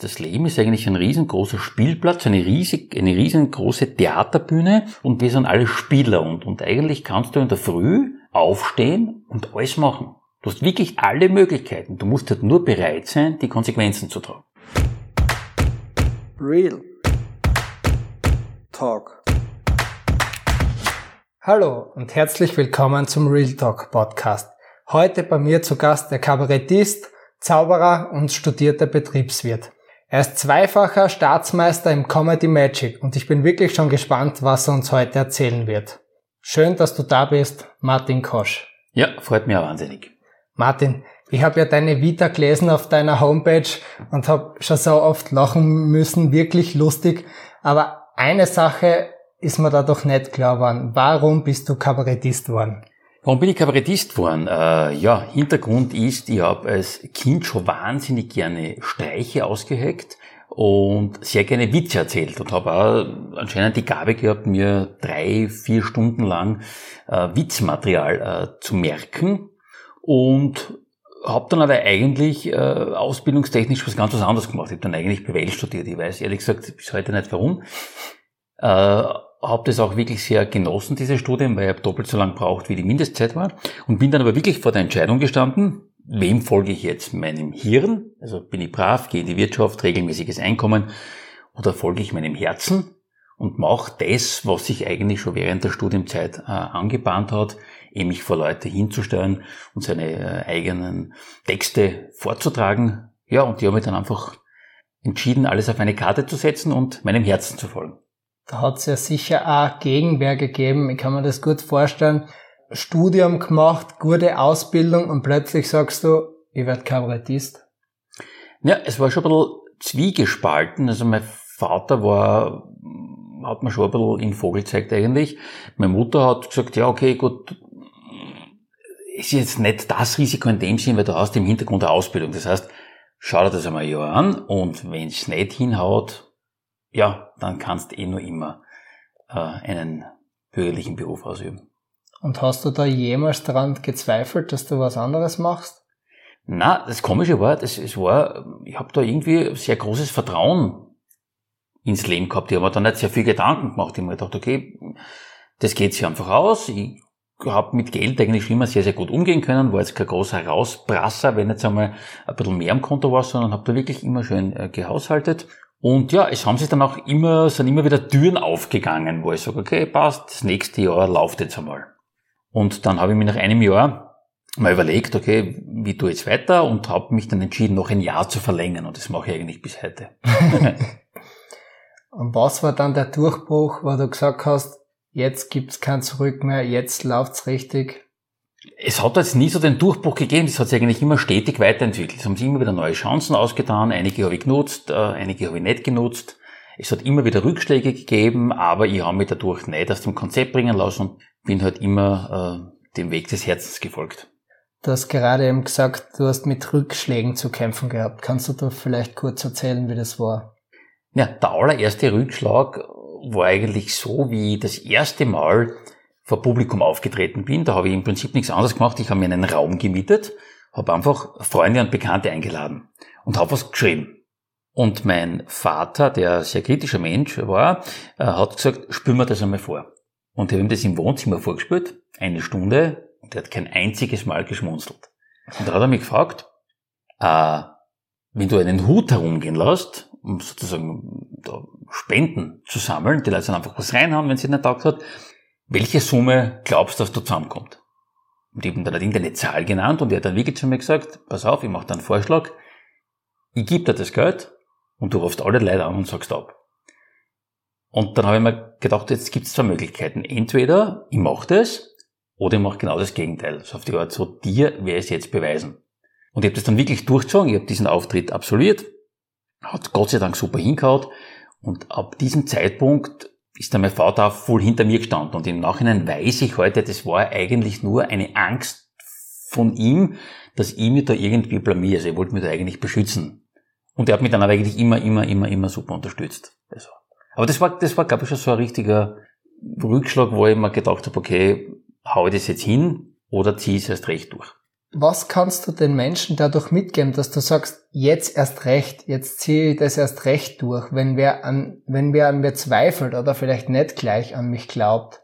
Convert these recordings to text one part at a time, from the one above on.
das Leben ist eigentlich ein riesengroßer Spielplatz, eine riesig, eine riesengroße Theaterbühne und wir sind alle Spieler und, und eigentlich kannst du in der Früh aufstehen und alles machen. Du hast wirklich alle Möglichkeiten. Du musst halt nur bereit sein, die Konsequenzen zu tragen. Real Talk. Hallo und herzlich willkommen zum Real Talk Podcast. Heute bei mir zu Gast der Kabarettist, Zauberer und studierter Betriebswirt. Er ist zweifacher Staatsmeister im Comedy Magic und ich bin wirklich schon gespannt, was er uns heute erzählen wird. Schön, dass du da bist, Martin Kosch. Ja, freut mich auch wahnsinnig. Martin, ich habe ja deine Vita gelesen auf deiner Homepage und habe schon so oft lachen müssen, wirklich lustig. Aber eine Sache ist mir da doch nicht klar geworden. Warum bist du Kabarettist geworden? Warum bin ich Kabarettist geworden? Äh, ja, Hintergrund ist, ich habe als Kind schon wahnsinnig gerne Streiche ausgeheckt und sehr gerne Witze erzählt und habe auch anscheinend die Gabe gehabt, mir drei, vier Stunden lang äh, Witzmaterial äh, zu merken und habe dann aber eigentlich äh, ausbildungstechnisch was ganz was anderes gemacht. Ich habe dann eigentlich BWL studiert. Ich weiß ehrlich gesagt bis heute nicht warum. Äh, habe das auch wirklich sehr genossen, diese Studien, weil ich doppelt so lang braucht, wie die Mindestzeit war. Und bin dann aber wirklich vor der Entscheidung gestanden, wem folge ich jetzt? Meinem Hirn? Also bin ich brav, gehe in die Wirtschaft, regelmäßiges Einkommen, oder folge ich meinem Herzen und mache das, was sich eigentlich schon während der Studienzeit äh, angebahnt hat, eben mich vor Leute hinzustellen und seine äh, eigenen Texte vorzutragen. Ja, und die haben mich dann einfach entschieden, alles auf eine Karte zu setzen und meinem Herzen zu folgen. Da hat es ja sicher auch Gegenwehr gegeben. Ich kann mir das gut vorstellen. Studium gemacht, gute Ausbildung und plötzlich sagst du, ich werde Kabarettist. Ja, es war schon ein bisschen zwiegespalten. Also mein Vater war, hat mir schon ein bisschen in Vogel gezeigt eigentlich. Meine Mutter hat gesagt, ja, okay, gut, ist jetzt nicht das Risiko in dem Sinn, weil du hast im Hintergrund eine Ausbildung. Das heißt, schau dir das einmal ein Jahr an und wenn es nicht hinhaut, ja, dann kannst du eh nur immer äh, einen bürgerlichen Beruf ausüben. Und hast du da jemals daran gezweifelt, dass du was anderes machst? Na, das Komische war, das, es war, ich habe da irgendwie sehr großes Vertrauen ins Leben gehabt. Ich habe mir da nicht sehr viel Gedanken gemacht. Ich habe mir gedacht, okay, das geht sich einfach aus. Ich habe mit Geld eigentlich immer sehr, sehr gut umgehen können, war jetzt kein großer Rausbrasser, wenn jetzt einmal ein bisschen mehr am Konto war, sondern habe da wirklich immer schön äh, gehaushaltet und ja, es haben sich dann auch immer, sind immer wieder Türen aufgegangen, wo ich sage, okay, passt, das nächste Jahr läuft jetzt einmal. Und dann habe ich mir nach einem Jahr mal überlegt, okay, wie tue ich jetzt weiter und habe mich dann entschieden, noch ein Jahr zu verlängern und das mache ich eigentlich bis heute. und was war dann der Durchbruch, wo du gesagt hast, jetzt gibt's kein Zurück mehr, jetzt läuft's richtig? Es hat jetzt nie so den Durchbruch gegeben, es hat sich eigentlich immer stetig weiterentwickelt. Es haben sich immer wieder neue Chancen ausgetan, einige habe ich genutzt, äh, einige habe ich nicht genutzt. Es hat immer wieder Rückschläge gegeben, aber ich habe mich dadurch nicht aus dem Konzept bringen lassen und bin halt immer äh, dem Weg des Herzens gefolgt. Du hast gerade eben gesagt, du hast mit Rückschlägen zu kämpfen gehabt. Kannst du da vielleicht kurz erzählen, wie das war? Ja, der allererste Rückschlag war eigentlich so, wie das erste Mal vor Publikum aufgetreten bin. Da habe ich im Prinzip nichts anderes gemacht. Ich habe mir einen Raum gemietet, habe einfach Freunde und Bekannte eingeladen und habe was geschrieben. Und mein Vater, der sehr kritischer Mensch war, äh, hat gesagt, spül mir das einmal vor. Und ich habe ihm das im Wohnzimmer vorgespielt, eine Stunde, und er hat kein einziges Mal geschmunzelt. Und da hat er mich gefragt, äh, wenn du einen Hut herumgehen lässt, um sozusagen Spenden zu sammeln, die Leute dann einfach was reinhauen, wenn sie nicht taugt hat, welche Summe glaubst du, dass da zusammenkommt? Und ich habe dann irgendeine Zahl genannt und er hat dann wirklich zu mir gesagt, pass auf, ich mache da einen Vorschlag, ich gebe dir das Geld und du rufst alle Leute an und sagst ab. Und dann habe ich mir gedacht, jetzt gibt es zwei Möglichkeiten. Entweder ich mache das oder ich mache genau das Gegenteil. So auf die Art, so dir werde ich es jetzt beweisen. Und ich habe das dann wirklich durchgezogen, ich habe diesen Auftritt absolviert, hat Gott sei Dank super hingehaut und ab diesem Zeitpunkt ist dann mein Vater auch voll hinter mir gestanden. Und im Nachhinein weiß ich heute, das war eigentlich nur eine Angst von ihm, dass ich mich da irgendwie blamiere. Also er wollte mich da eigentlich beschützen. Und er hat mich dann aber eigentlich immer, immer, immer, immer super unterstützt. Also. Aber das war, das war, glaube ich, schon so ein richtiger Rückschlag, wo ich mir gedacht habe, okay, hau ich das jetzt hin oder ziehe ich es erst recht durch. Was kannst du den Menschen dadurch mitgeben, dass du sagst, jetzt erst recht, jetzt ziehe ich das erst recht durch, wenn wer an, wenn wer an mir zweifelt oder vielleicht nicht gleich an mich glaubt?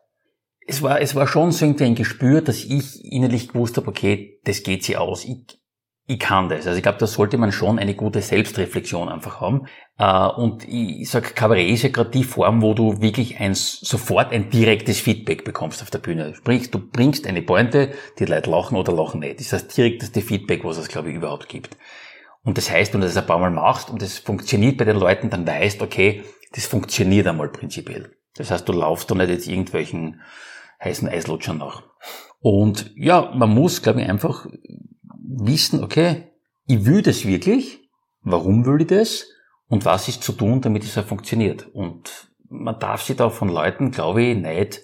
Es war, es war schon so irgendwie ein Gespür, dass ich innerlich gewusst habe, okay, das geht sie aus. Ich, ich kann das. Also ich glaube, da sollte man schon eine gute Selbstreflexion einfach haben. Äh, und ich sag, Kabarett ist ja gerade die Form, wo du wirklich ein, sofort ein direktes Feedback bekommst auf der Bühne. Sprich, du bringst eine Pointe, die Leute lachen oder lachen nicht. Das ist das direkteste Feedback, was es, glaube ich, überhaupt gibt. Und das heißt, wenn du das ein paar Mal machst und das funktioniert bei den Leuten, dann weißt, okay, das funktioniert einmal prinzipiell. Das heißt, du laufst da nicht jetzt irgendwelchen heißen Eislutschern nach. Und ja, man muss, glaube ich, einfach wissen, okay, ich will das wirklich, warum will ich das und was ist zu tun, damit es auch funktioniert. Und man darf sich da von Leuten, glaube ich, nicht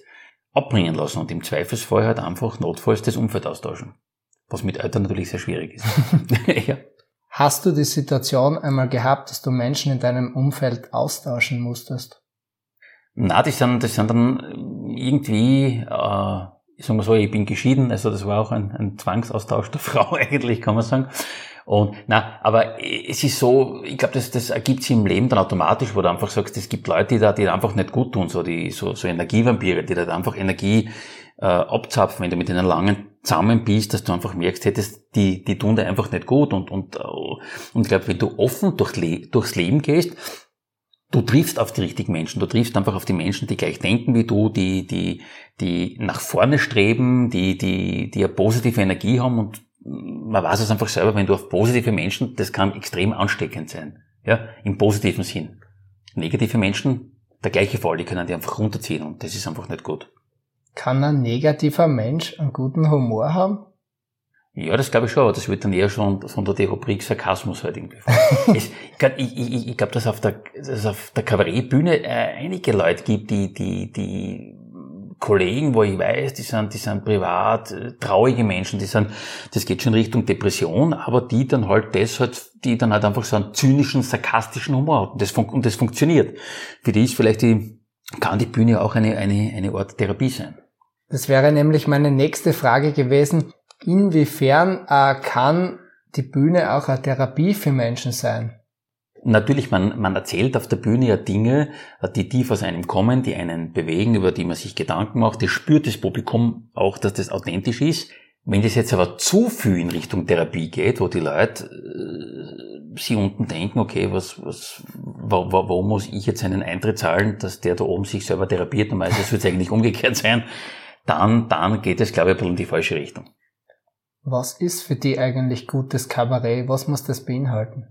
abbringen lassen und im Zweifelsfall halt einfach notfalls das Umfeld austauschen. Was mit Eltern natürlich sehr schwierig ist. ja. Hast du die Situation einmal gehabt, dass du Menschen in deinem Umfeld austauschen musstest? Na, das sind, das sind dann irgendwie äh, ich sag mal so, ich bin geschieden, also das war auch ein, ein Zwangsaustausch der Frau eigentlich, kann man sagen. Und na, aber es ist so, ich glaube, das, das ergibt sich im Leben dann automatisch, wo du einfach sagst, es gibt Leute, die da, die da einfach nicht gut tun, so die so, so Energievampire, die da einfach Energie äh, abzapfen, wenn du mit denen langen zusammen bist, dass du einfach merkst, das, die, die tun dir einfach nicht gut und und äh, und ich glaube, wenn du offen durch, durchs Leben gehst, du triffst auf die richtigen Menschen. Du triffst einfach auf die Menschen, die gleich denken wie du, die, die, die nach vorne streben, die, die, die eine positive Energie haben und man weiß es einfach selber, wenn du auf positive Menschen, das kann extrem ansteckend sein. Ja, im positiven Sinn. Negative Menschen, der gleiche Fall, die können die einfach runterziehen und das ist einfach nicht gut. Kann ein negativer Mensch einen guten Humor haben? Ja, das glaube ich schon, aber das wird dann eher schon von der Rubrik Sarkasmus halt irgendwie. es, ich ich, ich glaube, dass auf der, dass auf der Kabarettbühne äh, einige Leute gibt, die, die, die Kollegen, wo ich weiß, die sind, die sind privat äh, traurige Menschen, die sind, das geht schon Richtung Depression, aber die dann halt das halt, die dann halt einfach so einen zynischen, sarkastischen Humor haben. Und das, und das funktioniert. Für die ist vielleicht die, kann die Bühne auch eine, eine, eine Art Therapie sein. Das wäre nämlich meine nächste Frage gewesen. Inwiefern äh, kann die Bühne auch eine Therapie für Menschen sein? Natürlich, man, man erzählt auf der Bühne ja Dinge, die tief aus einem kommen, die einen bewegen, über die man sich Gedanken macht. Das spürt das Publikum auch, dass das authentisch ist. Wenn das jetzt aber zu viel in Richtung Therapie geht, wo die Leute äh, sie unten denken, okay, was, was, wo, wo, wo muss ich jetzt einen Eintritt zahlen, dass der da oben sich selber therapiert, normalerweise wird es eigentlich umgekehrt sein, dann, dann geht es, glaube ich, ein bisschen in die falsche Richtung. Was ist für dich eigentlich gutes Kabarett? Was muss das beinhalten?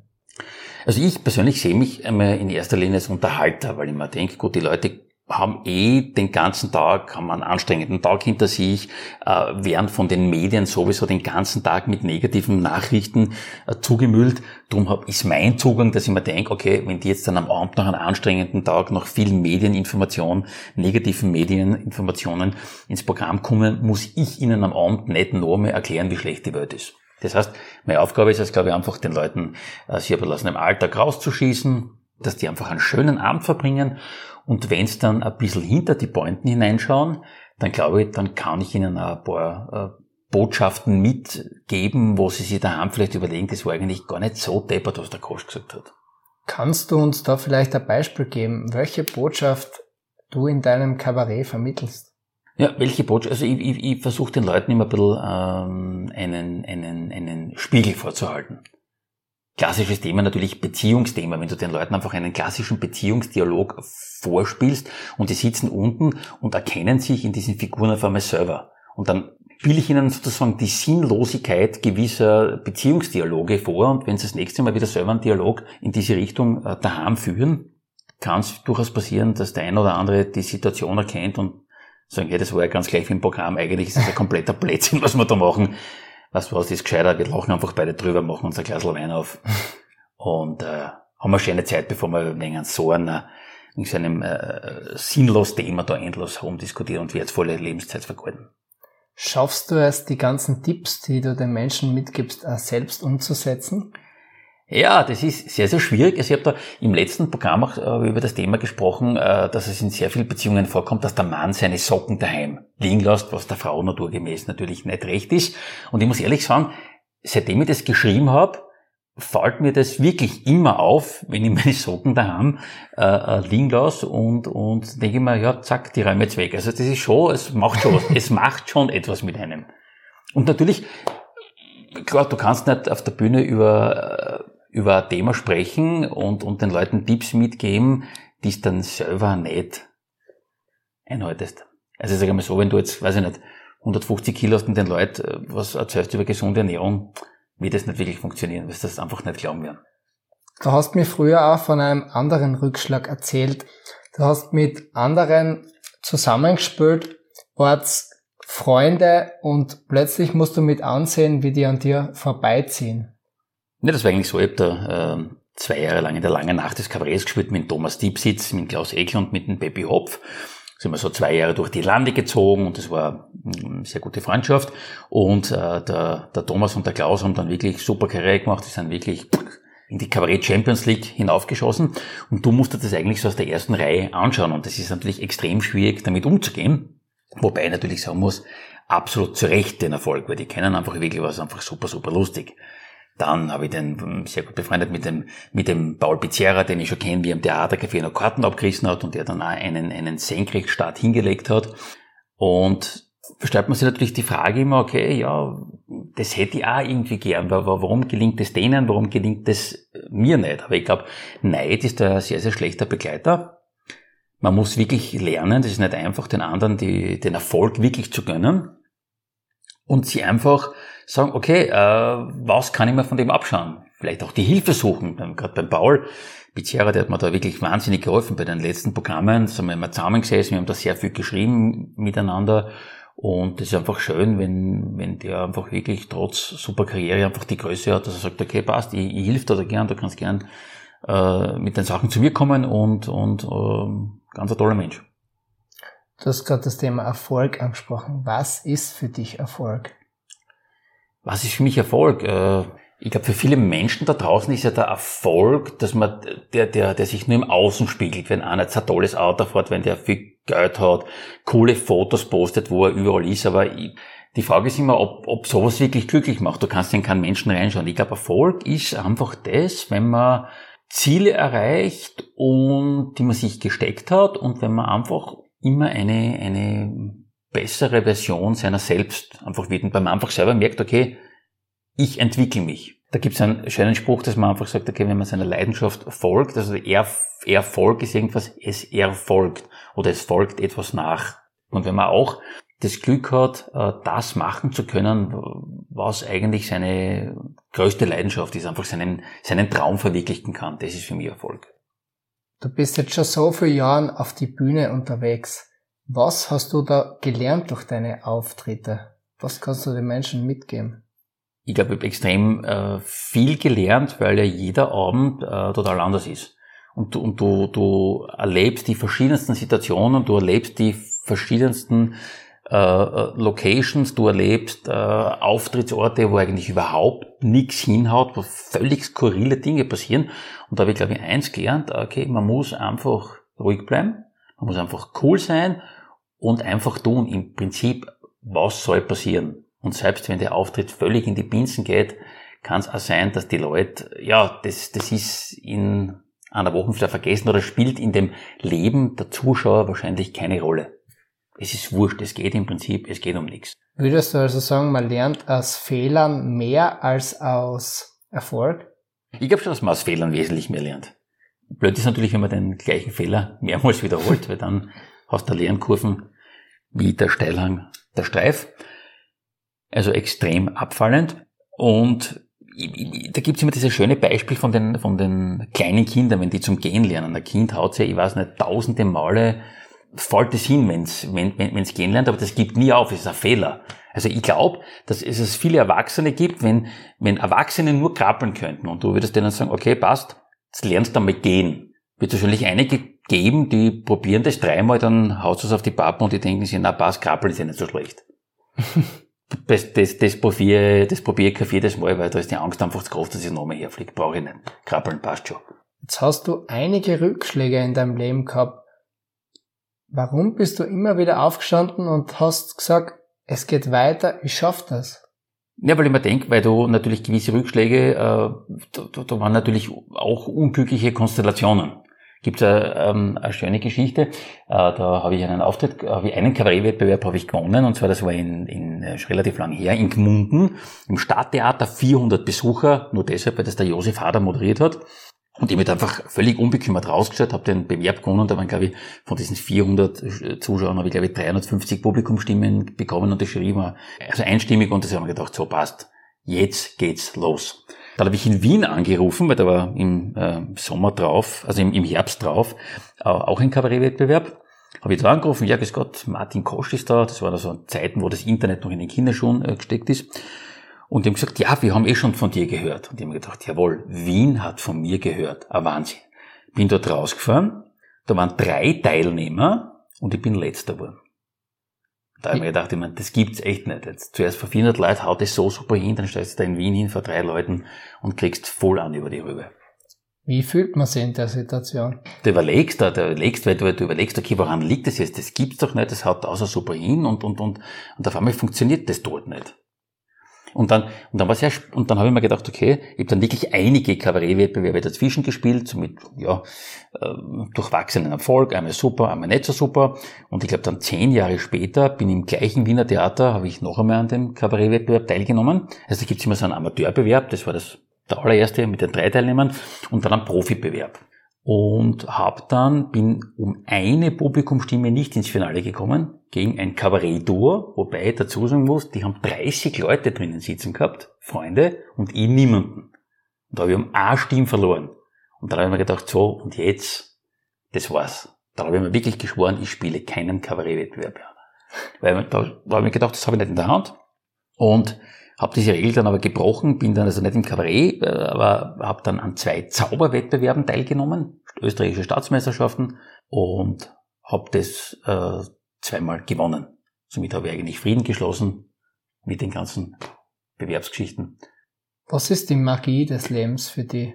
Also ich persönlich sehe mich einmal in erster Linie als Unterhalter, weil ich mir denke, gut, die Leute haben eh den ganzen Tag, haben einen anstrengenden Tag hinter sich, äh, werden von den Medien sowieso den ganzen Tag mit negativen Nachrichten äh, zugemüllt. Darum ist mein Zugang, dass ich mir denke, okay, wenn die jetzt dann am Abend nach einem anstrengenden Tag noch vielen Medieninformationen, negativen Medieninformationen ins Programm kommen, muss ich ihnen am Abend nicht mehr erklären, wie schlecht die Welt ist. Das heißt, meine Aufgabe ist es, glaube ich, einfach den Leuten, sie bisschen aus dem Alltag rauszuschießen, dass die einfach einen schönen Abend verbringen und wenn es dann ein bisschen hinter die Pointen hineinschauen, dann glaube ich, dann kann ich ihnen ein paar äh, Botschaften mitgeben, wo sie sich daheim vielleicht überlegen, das war eigentlich gar nicht so deppert, was der Kost gesagt hat. Kannst du uns da vielleicht ein Beispiel geben, welche Botschaft du in deinem Kabarett vermittelst? Ja, welche Botschaft? Also ich, ich, ich versuche den Leuten immer ein bisschen ähm, einen, einen, einen Spiegel vorzuhalten. Klassisches Thema natürlich Beziehungsthema, wenn du den Leuten einfach einen klassischen Beziehungsdialog vorspielst und die sitzen unten und erkennen sich in diesen Figuren auf einmal selber. Und dann spiele ich ihnen sozusagen die Sinnlosigkeit gewisser Beziehungsdialoge vor. Und wenn sie das nächste Mal wieder selber einen Dialog in diese Richtung äh, daheim führen, kann es durchaus passieren, dass der ein oder andere die Situation erkennt und sagen, ja, das war ja ganz gleich wie im Programm, eigentlich ist das ein kompletter Blödsinn, was wir da machen was was ist gescheiter, wir lachen einfach beide drüber, machen uns ein Glas Wein auf und äh, haben eine schöne Zeit, bevor wir wegen so einer in so einem äh, sinnlos Thema da endlos rumdiskutieren und wertvolle Lebenszeit vergeuden. Schaffst du es, die ganzen Tipps, die du den Menschen mitgibst, selbst umzusetzen? Ja, das ist sehr, sehr schwierig. Also ich habe da im letzten Programm auch äh, über das Thema gesprochen, äh, dass es in sehr vielen Beziehungen vorkommt, dass der Mann seine Socken daheim liegen lässt, was der Frau naturgemäß natürlich nicht recht ist. Und ich muss ehrlich sagen, seitdem ich das geschrieben habe, fällt mir das wirklich immer auf, wenn ich meine Socken daheim äh, äh liegen lasse und, und denke mir, ja, zack, die räume jetzt weg. Also das ist schon, es macht schon was, es macht schon etwas mit einem. Und natürlich, klar, du kannst nicht auf der Bühne über über ein Thema sprechen und, und den Leuten Tipps mitgeben, die es dann selber nicht einhaltest. Also sag mal so, wenn du jetzt, weiß ich nicht, 150 Kilo hast und den Leuten äh, was erzählst über gesunde Ernährung, wird das nicht wirklich funktionieren, weil sie das einfach nicht glauben werden. Du hast mir früher auch von einem anderen Rückschlag erzählt. Du hast mit anderen zusammengespielt, wart's Freunde und plötzlich musst du mit ansehen, wie die an dir vorbeiziehen. Ne, das war eigentlich so. Ich habe da äh, zwei Jahre lang in der langen Nacht des Kabarets gespielt mit Thomas Diebsitz, mit Klaus Eckl und mit dem Pepi Hopf. Sind wir so zwei Jahre durch die Lande gezogen und das war eine sehr gute Freundschaft. Und äh, der, der Thomas und der Klaus haben dann wirklich super Karriere gemacht. Die sind wirklich in die Kabarett Champions League hinaufgeschossen. Und du musstest das eigentlich so aus der ersten Reihe anschauen. Und das ist natürlich extrem schwierig, damit umzugehen. Wobei ich natürlich sagen muss, absolut zu Recht den Erfolg, weil die kennen einfach wirklich was einfach super, super lustig. Dann habe ich den hm, sehr gut befreundet mit dem, mit dem Paul Pizzerra, den ich schon kenne, wie er im Theatercafé noch Karten abgerissen hat und der dann auch einen, einen Senkrechtstart hingelegt hat. Und stellt man sich natürlich die Frage immer, okay, ja, das hätte ich auch irgendwie gern, warum gelingt es denen, warum gelingt es mir nicht? Aber ich glaube, Neid ist ein sehr, sehr schlechter Begleiter. Man muss wirklich lernen, das ist nicht einfach, den anderen die, den Erfolg wirklich zu gönnen und sie einfach sagen, okay, äh, was kann ich mir von dem abschauen? Vielleicht auch die Hilfe suchen. Gerade beim Paul Pizzerra, der hat mir da wirklich wahnsinnig geholfen bei den letzten Programmen. Da sind wir immer zusammengesessen, wir haben da sehr viel geschrieben miteinander. Und es ist einfach schön, wenn, wenn der einfach wirklich trotz super Karriere einfach die Größe hat, dass er sagt, okay, passt, ich, ich hilf dir da gern, du kannst gern äh, mit den Sachen zu mir kommen und, und äh, ganz ein toller Mensch. Du hast gerade das Thema Erfolg angesprochen. Was ist für dich Erfolg? Was ist für mich Erfolg? Äh, ich glaube, für viele Menschen da draußen ist ja der Erfolg, dass man, der, der, der sich nur im Außen spiegelt, wenn einer jetzt ein tolles Auto fährt, wenn der viel Geld hat, coole Fotos postet, wo er überall ist, aber ich, die Frage ist immer, ob, ob sowas wirklich glücklich macht. Du kannst in keinen Menschen reinschauen. Ich glaube, Erfolg ist einfach das, wenn man Ziele erreicht und die man sich gesteckt hat und wenn man einfach immer eine, eine bessere Version seiner selbst einfach wird und beim einfach selber merkt, okay, ich entwickle mich. Da gibt es einen schönen Spruch, dass man einfach sagt, okay, wenn man seiner Leidenschaft folgt, also er, Erfolg ist irgendwas, es erfolgt oder es folgt etwas nach. Und wenn man auch das Glück hat, äh, das machen zu können, was eigentlich seine größte Leidenschaft ist, einfach seinen, seinen Traum verwirklichen kann, das ist für mich Erfolg. Du bist jetzt schon so viele Jahre auf die Bühne unterwegs. Was hast du da gelernt durch deine Auftritte? Was kannst du den Menschen mitgeben? Ich glaube, ich habe extrem äh, viel gelernt, weil ja jeder Abend äh, total anders ist. Und, du, und du, du erlebst die verschiedensten Situationen, du erlebst die verschiedensten äh, äh Locations, du erlebst äh, Auftrittsorte, wo eigentlich überhaupt nichts hinhaut, wo völlig skurrile Dinge passieren. Und da habe ich, glaube ich, eins gelernt, okay, man muss einfach ruhig bleiben, man muss einfach cool sein und einfach tun. Im Prinzip, was soll passieren? Und selbst wenn der Auftritt völlig in die Binsen geht, kann es auch sein, dass die Leute, ja, das, das ist in einer Woche wieder vergessen oder spielt in dem Leben der Zuschauer wahrscheinlich keine Rolle. Es ist wurscht, es geht im Prinzip, es geht um nichts. Würdest du also sagen, man lernt aus Fehlern mehr als aus Erfolg? Ich glaube schon, dass man aus Fehlern wesentlich mehr lernt. Blöd ist natürlich, wenn man den gleichen Fehler mehrmals wiederholt, weil dann hast du Lernkurven wie der Steilhang der Streif. Also extrem abfallend. Und da gibt's immer dieses schöne Beispiel von den, von den kleinen Kindern, wenn die zum Gehen lernen. Ein Kind haut ja, ich weiß nicht, tausende Male fällt es hin, wenn's, wenn es gehen lernt, aber das gibt nie auf, das ist ein Fehler. Also ich glaube, dass es viele Erwachsene gibt, wenn, wenn Erwachsene nur krabbeln könnten und du würdest denen sagen, okay, passt, jetzt lernst du einmal gehen. Wird wahrscheinlich einige geben, die probieren das dreimal, dann haut es auf die Pappen und die denken sich, na passt, krabbeln ist ja nicht so schlecht. das, das, das probiere, das probiere ich kein viertes Mal, weil da ist die Angst einfach zu groß, dass ich nochmal herfliege. Brauche ich nicht. Krabbeln passt schon. Jetzt hast du einige Rückschläge in deinem Leben gehabt. Warum bist du immer wieder aufgestanden und hast gesagt, es geht weiter, ich schaff das? Ja, weil ich mir denke, weil du natürlich gewisse Rückschläge, äh, da, da waren natürlich auch unglückliche Konstellationen. Gibt es ähm, eine schöne Geschichte. Äh, da habe ich einen Auftritt, habe ich einen Kabarettwettbewerb habe ich gewonnen und zwar das war in, in äh, relativ lang her in Gmunden im Stadttheater 400 Besucher, nur deshalb, weil das der Josef Hader moderiert hat. Und ich habe einfach völlig unbekümmert rausgestellt, habe den Bewerb gewonnen. Da waren, glaube ich, von diesen 400 äh, Zuschauern habe ich, glaube ich, 350 Publikumstimmen bekommen und das Jury war also einstimmig und das haben wir gedacht, so passt. Jetzt geht's los. Dann habe ich in Wien angerufen, weil da war im äh, Sommer drauf, also im, im Herbst drauf, äh, auch ein Kabarettwettbewerb. Habe ich da angerufen, ja, grüß Gott, Martin Kosch ist da. Das war da so Zeiten, wo das Internet noch in den Kinderschuhen äh, gesteckt ist. Und die haben gesagt, ja, wir haben eh schon von dir gehört. Und die haben gedacht, jawohl, Wien hat von mir gehört. Ein Wahnsinn. Bin dort rausgefahren, da waren drei Teilnehmer und ich bin letzter geworden. Da habe ich mir gedacht, ich meine, das gibt's echt nicht. Jetzt zuerst vor 400 Leuten haut es so super hin, dann stellst du da in Wien hin vor drei Leuten und kriegst voll an über die Rübe. Wie fühlt man sich in der Situation? Du überlegst, du überlegst, weil du, du überlegst, okay, woran liegt das jetzt? Das gibt's doch nicht, das haut außer super hin und, und, und, und auf einmal funktioniert das dort nicht. Und dann, und dann war sehr, und dann habe ich mir gedacht, okay, ich habe dann wirklich einige Kabarettwettbewerbe dazwischen gespielt, so mit, ja, äh, durchwachsenen Erfolg, einmal super, einmal nicht so super. Und ich glaube dann zehn Jahre später bin im gleichen Wiener Theater, habe ich noch einmal an dem Kabarettwettbewerb teilgenommen. Also da gibt es immer so einen Amateurbewerb, das war das der allererste mit den drei Teilnehmern, und dann einen Profibewerb und hab dann bin um eine Publikumstimme nicht ins Finale gekommen gegen ein Kabarett-Duo, wobei ich dazu sagen muss, die haben 30 Leute drinnen sitzen gehabt, Freunde, und ich niemanden. Und da habe ich um eine Stimme verloren. Und dann habe ich mir gedacht, so, und jetzt, das war's. Da habe ich mir wirklich geschworen, ich spiele keinen Kabarettwettbewerb. Weil da, da habe ich mir gedacht, das habe ich nicht in der Hand. Und habe diese Regel dann aber gebrochen, bin dann also nicht im Kabarett, äh, aber habe dann an zwei Zauberwettbewerben teilgenommen, österreichische Staatsmeisterschaften und habe das äh, zweimal gewonnen. Somit habe ich eigentlich Frieden geschlossen mit den ganzen Bewerbsgeschichten. Was ist die Magie des Lebens für die?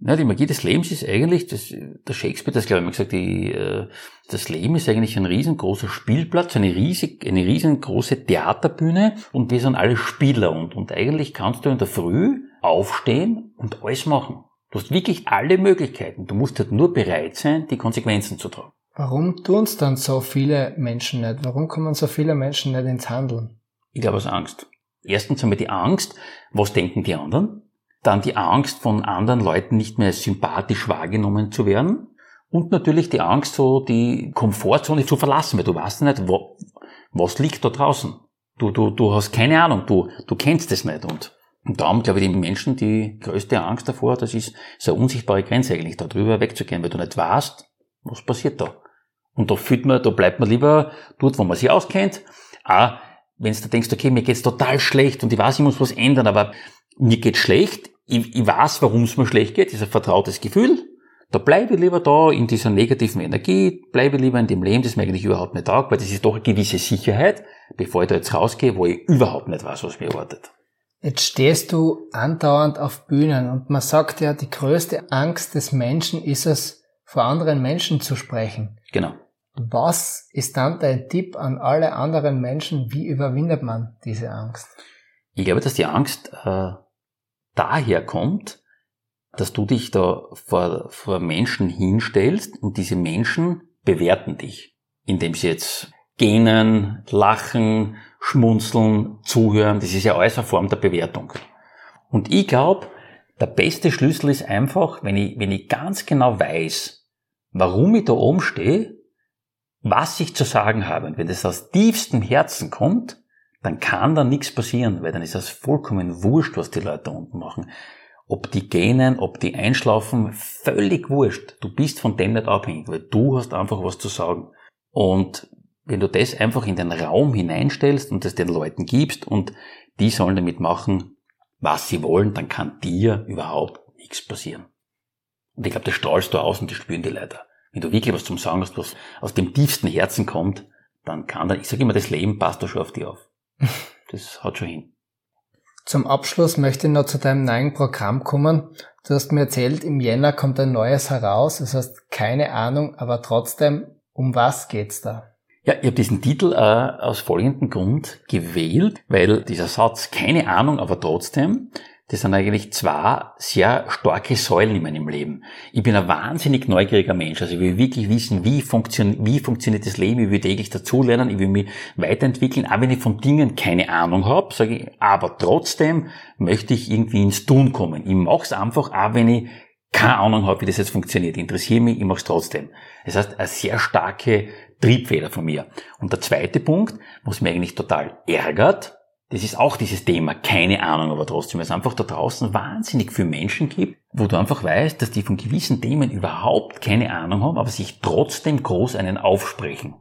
Ja, die Magie des Lebens ist eigentlich, das, der Shakespeare das glaube ich immer gesagt, die, äh, das Leben ist eigentlich ein riesengroßer Spielplatz, eine riesig, eine riesengroße Theaterbühne und wir sind alle Spieler und, und eigentlich kannst du in der Früh aufstehen und alles machen. Du hast wirklich alle Möglichkeiten. Du musst halt nur bereit sein, die Konsequenzen zu tragen. Warum tun es dann so viele Menschen nicht? Warum kommen so viele Menschen nicht ins Handeln? Ich glaube aus Angst. Erstens haben wir die Angst, was denken die anderen? Dann die Angst von anderen Leuten nicht mehr sympathisch wahrgenommen zu werden und natürlich die Angst, so die Komfortzone zu verlassen, weil du weißt nicht, wo, was liegt da draußen. Du, du, du hast keine Ahnung, du, du kennst es nicht und, und darum glaube ich, die Menschen die größte Angst davor, das ist so eine unsichtbare Grenze eigentlich, da drüber wegzugehen, weil du nicht weißt, was passiert da. Und da fühlt man, da bleibt man lieber dort, wo man sich auskennt. Auch wenn du denkst, okay, mir geht's total schlecht und ich weiß, ich muss was ändern, aber mir geht schlecht, ich, ich weiß, warum es mir schlecht geht, ist ein vertrautes Gefühl, da bleibe ich lieber da in dieser negativen Energie, bleibe lieber in dem Leben, das mir eigentlich überhaupt nicht taugt, weil das ist doch eine gewisse Sicherheit, bevor ich da jetzt rausgehe, wo ich überhaupt nicht weiß, was mir erwartet. Jetzt stehst du andauernd auf Bühnen und man sagt ja, die größte Angst des Menschen ist es, vor anderen Menschen zu sprechen. Genau. Was ist dann dein Tipp an alle anderen Menschen? Wie überwindet man diese Angst? Ich glaube, dass die Angst äh, daher kommt, dass du dich da vor, vor Menschen hinstellst und diese Menschen bewerten dich, indem sie jetzt gähnen, lachen, schmunzeln, zuhören. Das ist ja alles eine Form der Bewertung. Und ich glaube, der beste Schlüssel ist einfach, wenn ich, wenn ich ganz genau weiß, warum ich da oben stehe, was ich zu sagen habe. Und wenn das aus tiefstem Herzen kommt, dann kann da nichts passieren, weil dann ist das vollkommen wurscht, was die Leute unten machen. Ob die gähnen, ob die einschlafen, völlig wurscht. Du bist von dem nicht abhängig, weil du hast einfach was zu sagen. Und wenn du das einfach in den Raum hineinstellst und das den Leuten gibst und die sollen damit machen, was sie wollen, dann kann dir überhaupt nichts passieren. Und ich glaube, das strahlst du aus und das spüren die Leute. Wenn du wirklich was zum Sagen hast, was aus dem tiefsten Herzen kommt, dann kann da, ich sage immer, das Leben passt da schon auf dich auf. Das haut schon hin. Zum Abschluss möchte ich noch zu deinem neuen Programm kommen. Du hast mir erzählt, im Jänner kommt ein neues heraus. Das heißt, keine Ahnung, aber trotzdem, um was geht's da? Ja, ich habe diesen Titel äh, aus folgendem Grund gewählt, weil dieser Satz, keine Ahnung, aber trotzdem, das sind eigentlich zwei sehr starke Säulen in meinem Leben. Ich bin ein wahnsinnig neugieriger Mensch. Also ich will wirklich wissen, wie, funktion wie funktioniert das Leben. Ich will täglich dazulernen. Ich will mich weiterentwickeln. Auch wenn ich von Dingen keine Ahnung habe, sage ich, aber trotzdem möchte ich irgendwie ins Tun kommen. Ich mache es einfach, auch wenn ich keine Ahnung habe, wie das jetzt funktioniert. Ich interessiere mich, ich mache es trotzdem. Das heißt, eine sehr starke Triebfeder von mir. Und der zweite Punkt, was mir eigentlich total ärgert, das ist auch dieses Thema, keine Ahnung, aber trotzdem, weil es einfach da draußen wahnsinnig viele Menschen gibt, wo du einfach weißt, dass die von gewissen Themen überhaupt keine Ahnung haben, aber sich trotzdem groß einen aufsprechen.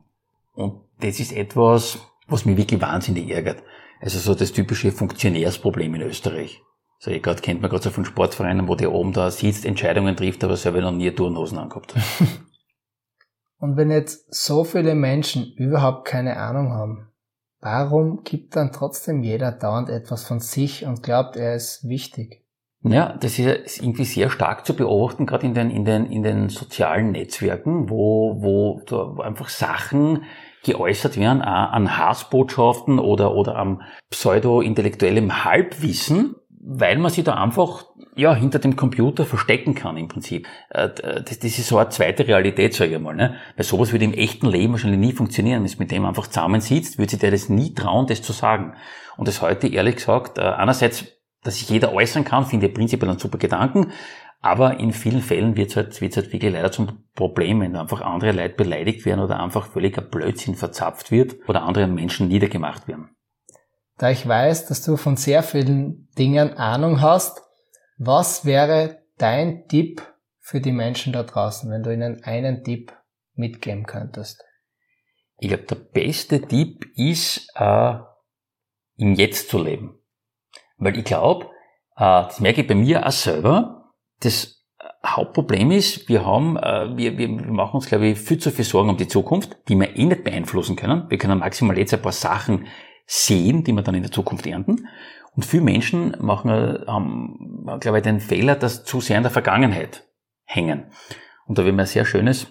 Und das ist etwas, was mich wirklich wahnsinnig ärgert. Also so das typische Funktionärsproblem in Österreich. So, ich gerade kennt man gerade so von Sportvereinen, wo der oben da sitzt, Entscheidungen trifft, aber selber noch nie Turnhosen angehabt. Und wenn jetzt so viele Menschen überhaupt keine Ahnung haben, Warum gibt dann trotzdem jeder dauernd etwas von sich und glaubt, er ist wichtig? Ja, das ist irgendwie sehr stark zu beobachten, gerade in den, in den, in den sozialen Netzwerken, wo, wo, wo einfach Sachen geäußert werden, an Hassbotschaften oder, oder am pseudo-intellektuellem Halbwissen, weil man sich da einfach ja, hinter dem Computer verstecken kann im Prinzip. Äh, das, das ist so eine zweite Realität, sage ich mal. Ne? Weil sowas würde im echten Leben wahrscheinlich nie funktionieren. Wenn es mit dem einfach zusammensitzt, würde sich der das nie trauen, das zu sagen. Und das heute, ehrlich gesagt, äh, einerseits, dass sich jeder äußern kann, finde ich prinzipiell einen super Gedanken, aber in vielen Fällen wird es halt, halt wirklich leider zum Problem, wenn einfach andere Leute beleidigt werden oder einfach völliger Blödsinn verzapft wird oder andere Menschen niedergemacht werden. Da ich weiß, dass du von sehr vielen Dingen Ahnung hast, was wäre dein Tipp für die Menschen da draußen, wenn du ihnen einen Tipp mitgeben könntest? Ich glaube, der beste Tipp ist, äh, im Jetzt zu leben. Weil ich glaube, äh, das merke ich bei mir auch selber, das Hauptproblem ist, wir haben, äh, wir, wir machen uns, glaube ich, viel zu viel Sorgen um die Zukunft, die wir eh nicht beeinflussen können. Wir können maximal jetzt ein paar Sachen sehen, die wir dann in der Zukunft ernten. Und viele Menschen machen, haben, glaube ich, den Fehler, dass zu sehr in der Vergangenheit hängen. Und da haben wir ein sehr schönes,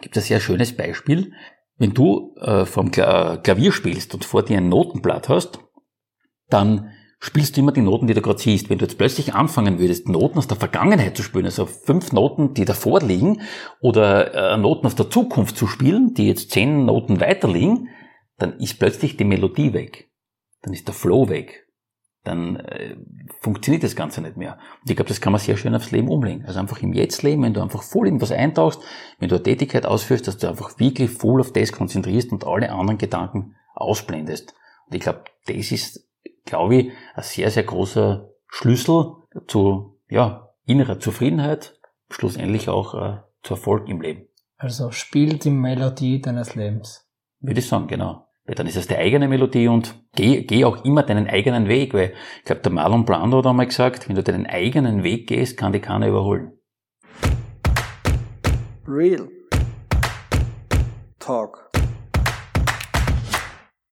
gibt ein sehr schönes Beispiel. Wenn du äh, vom Klavier spielst und vor dir ein Notenblatt hast, dann spielst du immer die Noten, die du gerade siehst. Wenn du jetzt plötzlich anfangen würdest, Noten aus der Vergangenheit zu spielen, also fünf Noten, die davor liegen, oder äh, Noten aus der Zukunft zu spielen, die jetzt zehn Noten weiter liegen, dann ist plötzlich die Melodie weg. Dann ist der Flow weg. Dann äh, funktioniert das Ganze nicht mehr. Und ich glaube, das kann man sehr schön aufs Leben umlegen. Also einfach im Jetzt leben, wenn du einfach voll in was eintauchst, wenn du eine Tätigkeit ausführst, dass du einfach wirklich voll auf das konzentrierst und alle anderen Gedanken ausblendest. Und ich glaube, das ist, glaube ich, ein sehr, sehr großer Schlüssel zu ja, innerer Zufriedenheit, schlussendlich auch äh, zu Erfolg im Leben. Also spiel die Melodie deines Lebens. Würde ich sagen, genau. Weil dann ist es die eigene Melodie und geh, geh auch immer deinen eigenen Weg, weil ich glaube, der Marlon Brando hat einmal gesagt, wenn du deinen eigenen Weg gehst, kann dich keiner überholen. Real Talk